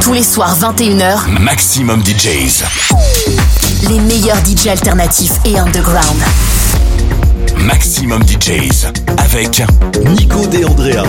Tous les soirs 21h, Maximum DJs. Les meilleurs DJs alternatifs et underground. Maximum DJs avec Nico De Andrea.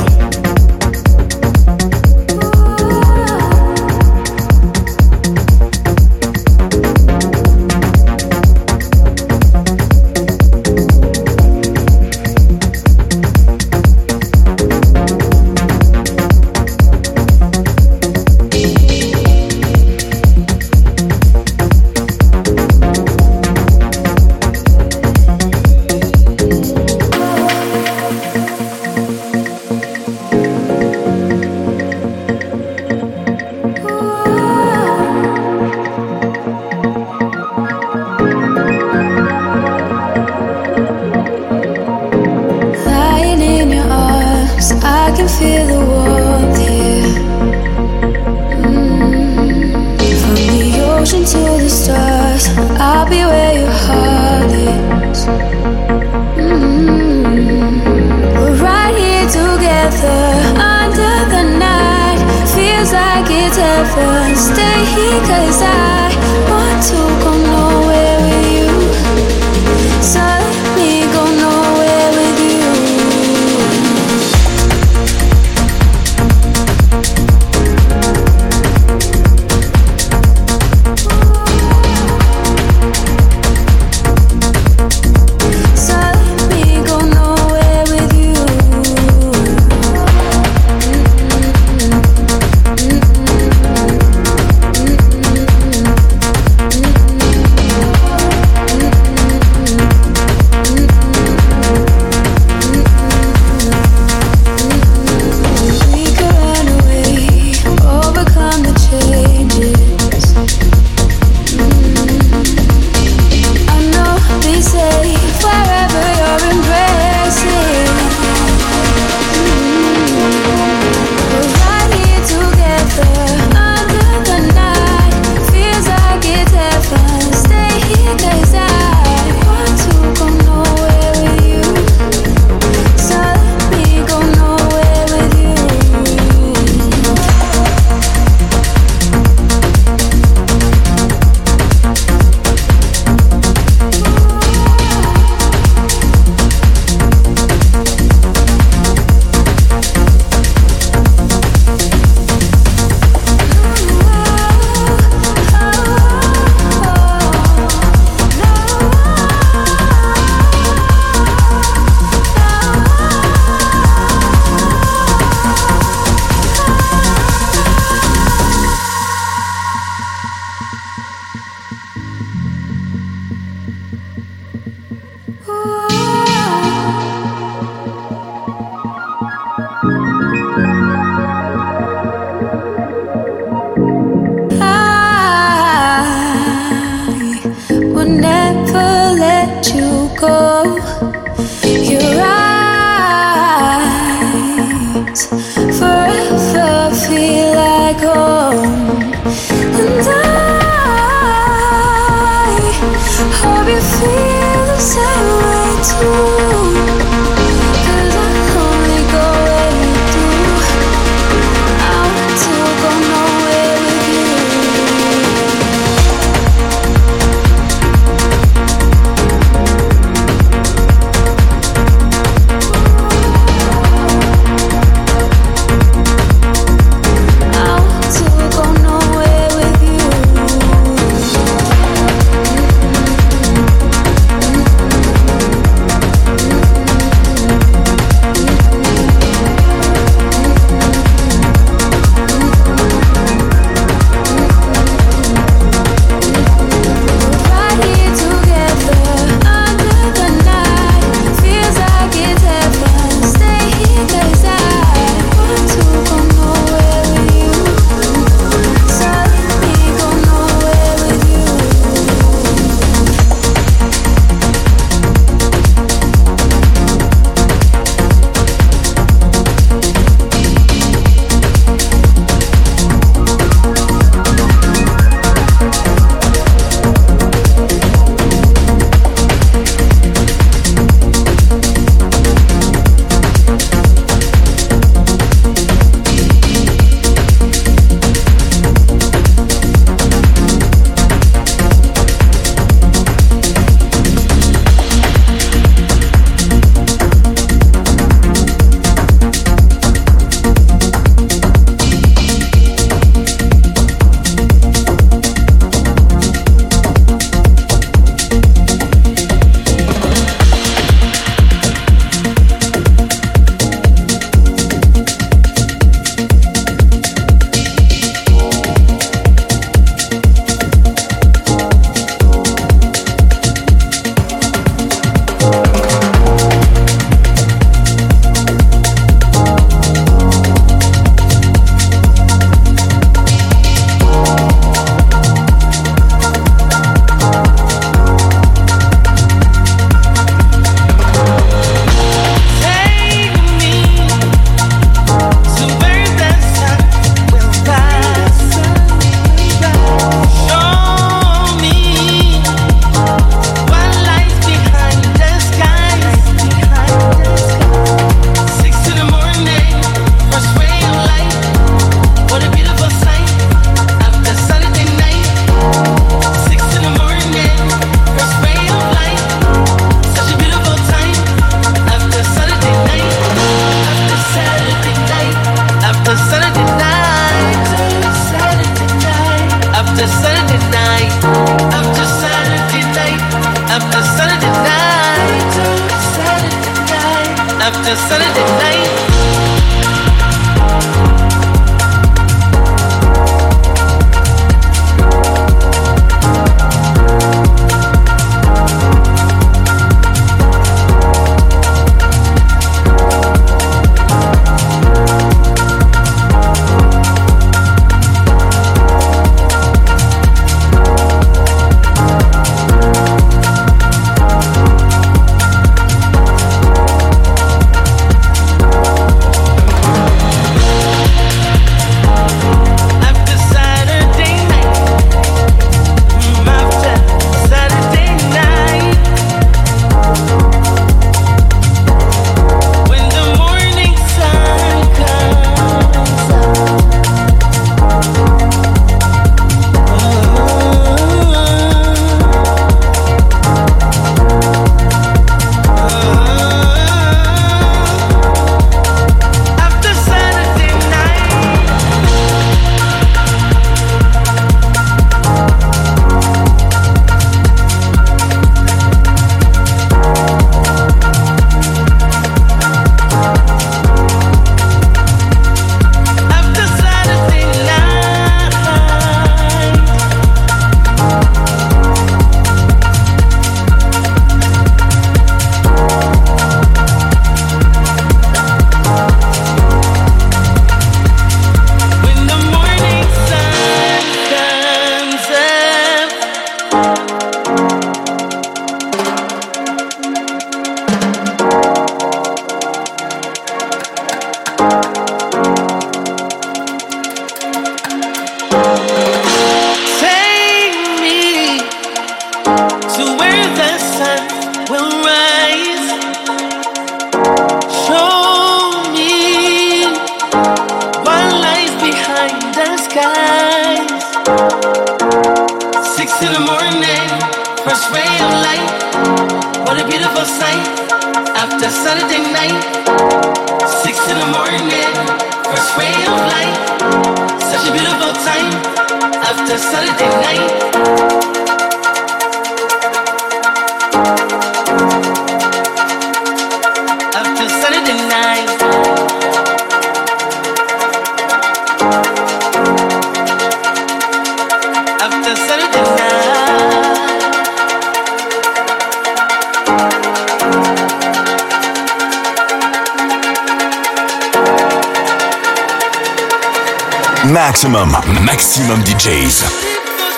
Maximum, maximum DJs.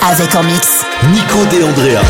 Avec en mix. Nico De Andrea.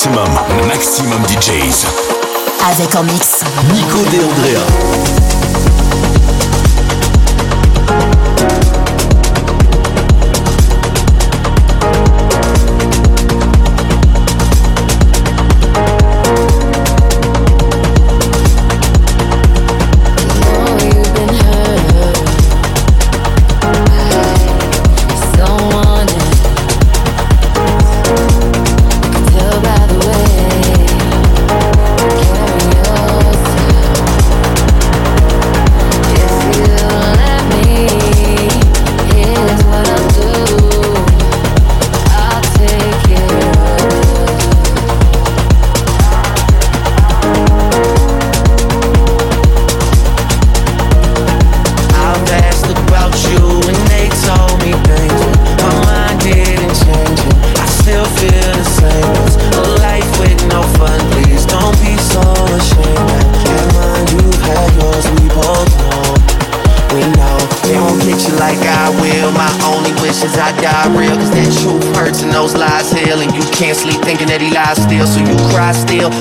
Maximum, maximum DJs. Avec en mix. Nico De Andrea.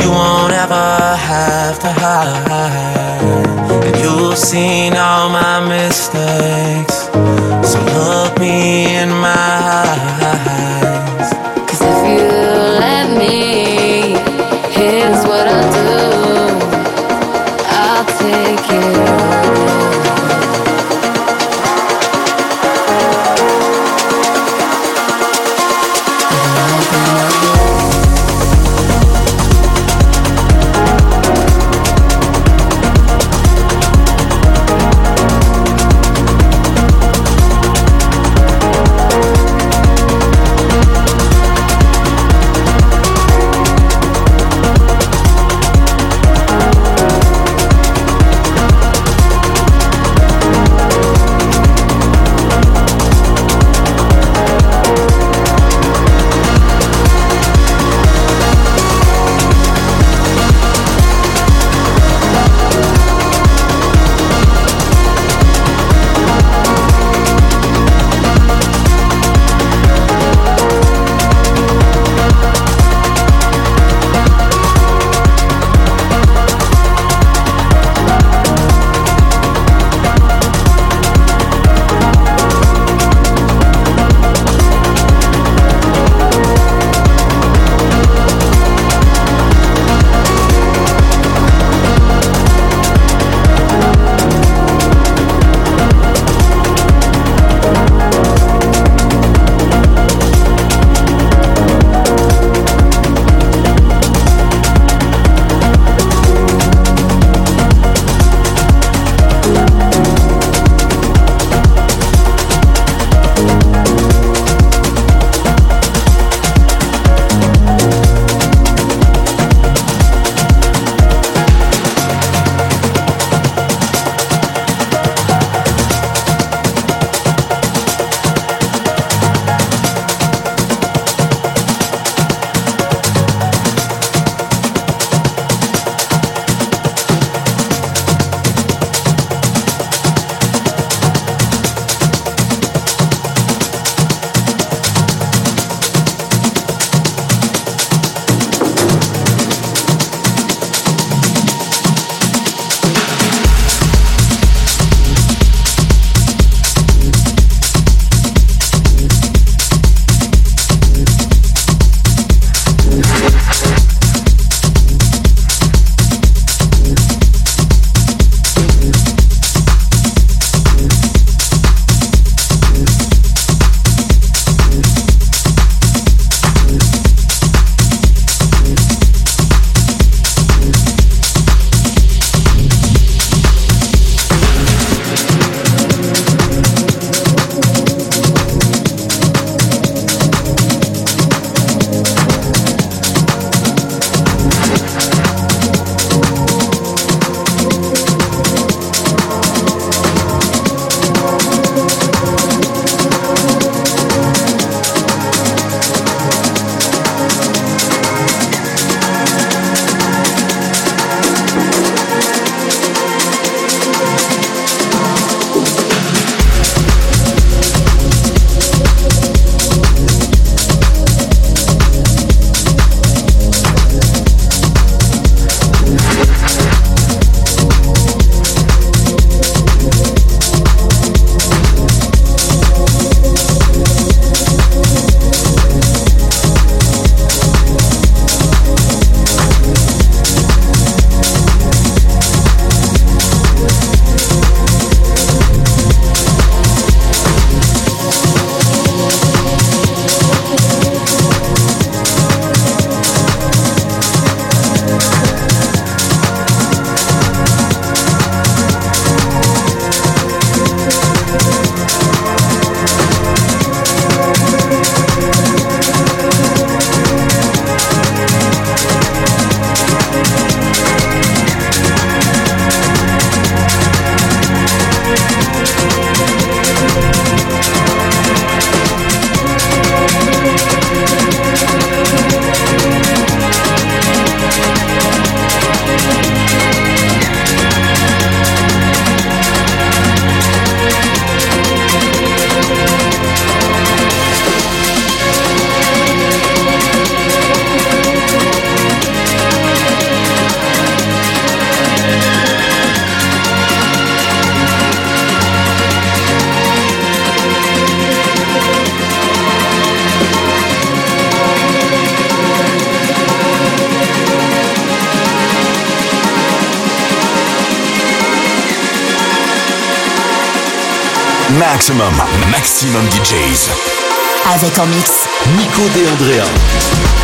You won't ever have to hide. And you've seen all my mistakes. So look me in my eyes. Maximum, maximum DJs. Avec en mix Nico De Andrea.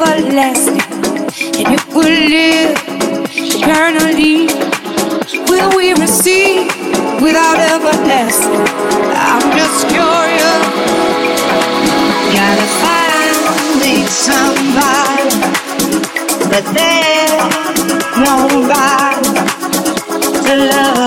everlasting, and it will live eternally. Will we receive without everlasting? I'm just curious. Gotta find me somebody, but there's nobody to love.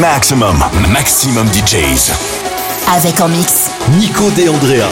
Maximum, maximum DJs. Avec en mix, Nico De Andrea.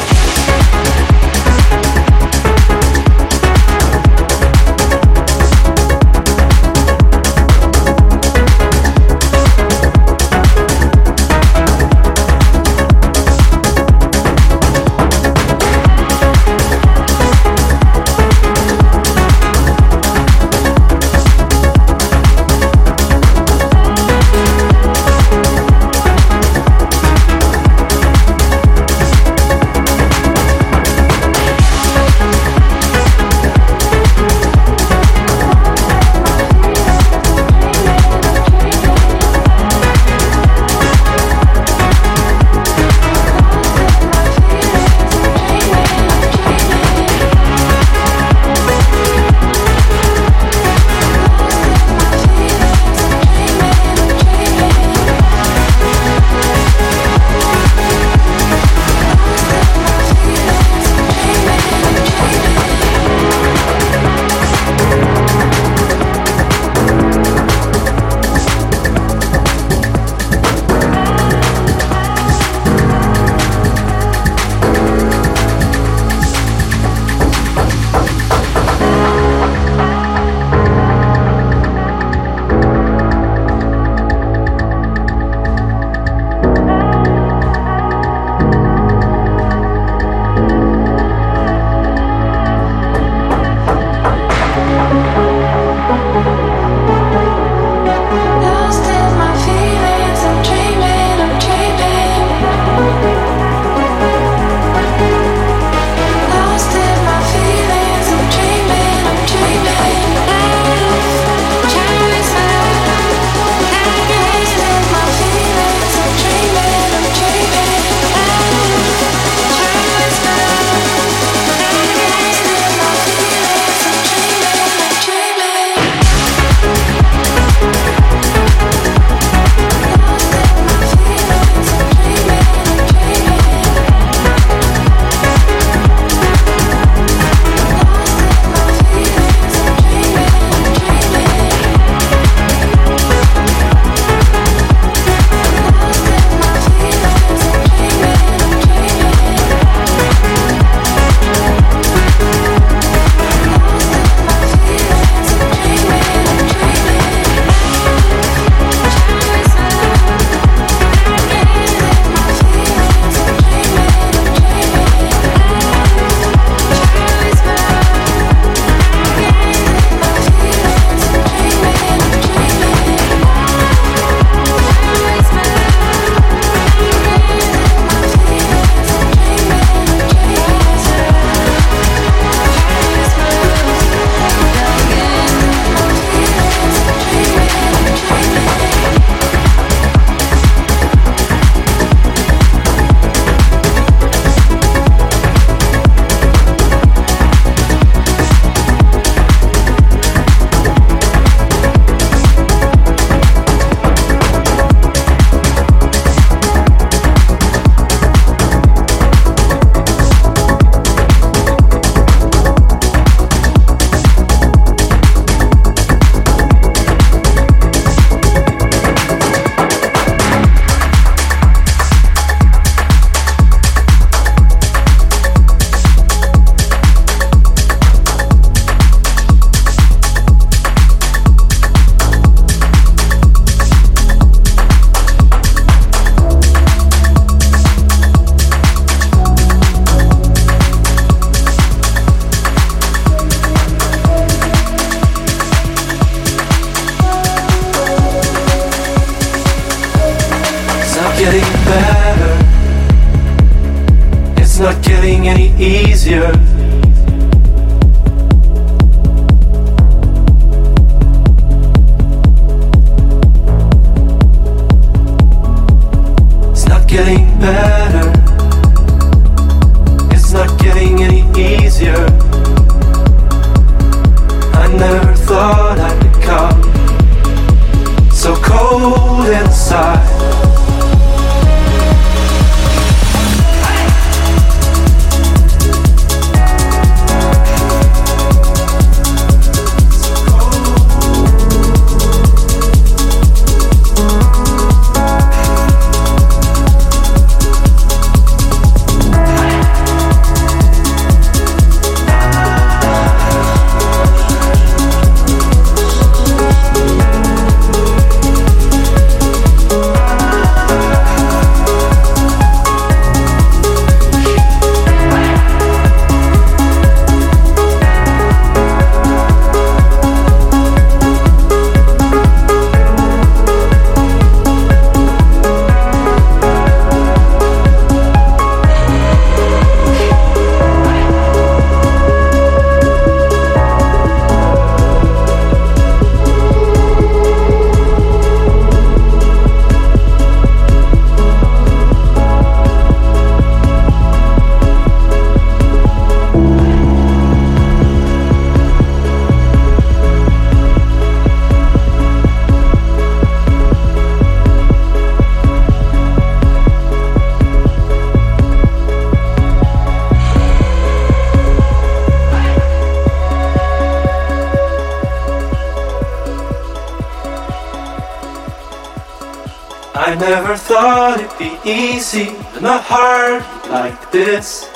Be easy, but not hard like this.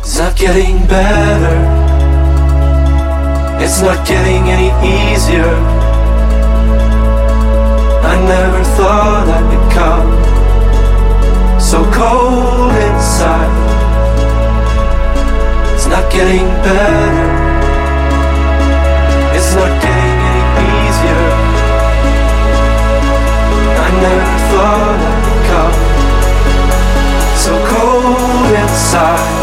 It's not getting better. It's not getting any easier. I never thought I'd become so cold inside. It's not getting better. It's not getting any easier. I never become so cold inside.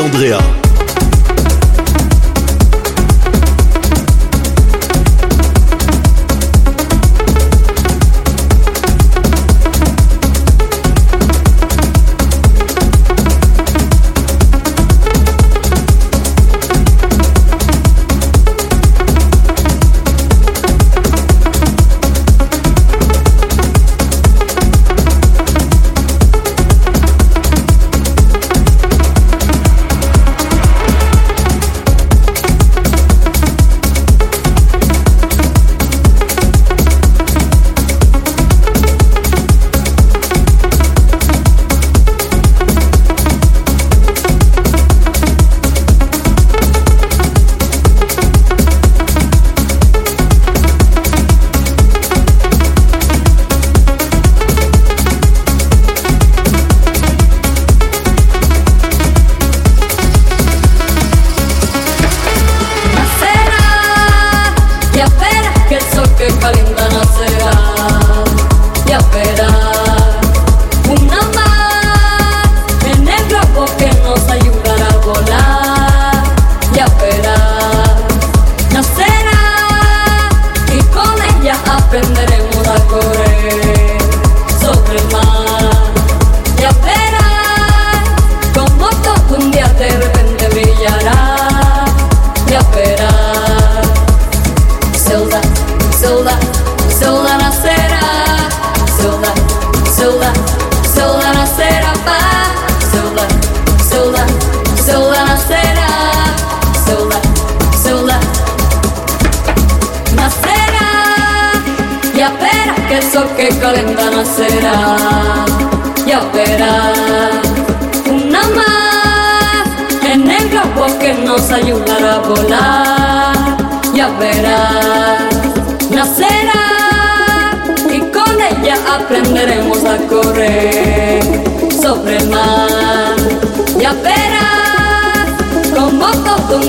Andrea.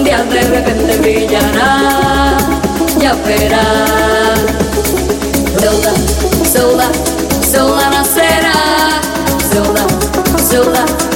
día de repente brillará, ya verás. Deuda, deuda, deuda nacerá, deuda, deuda.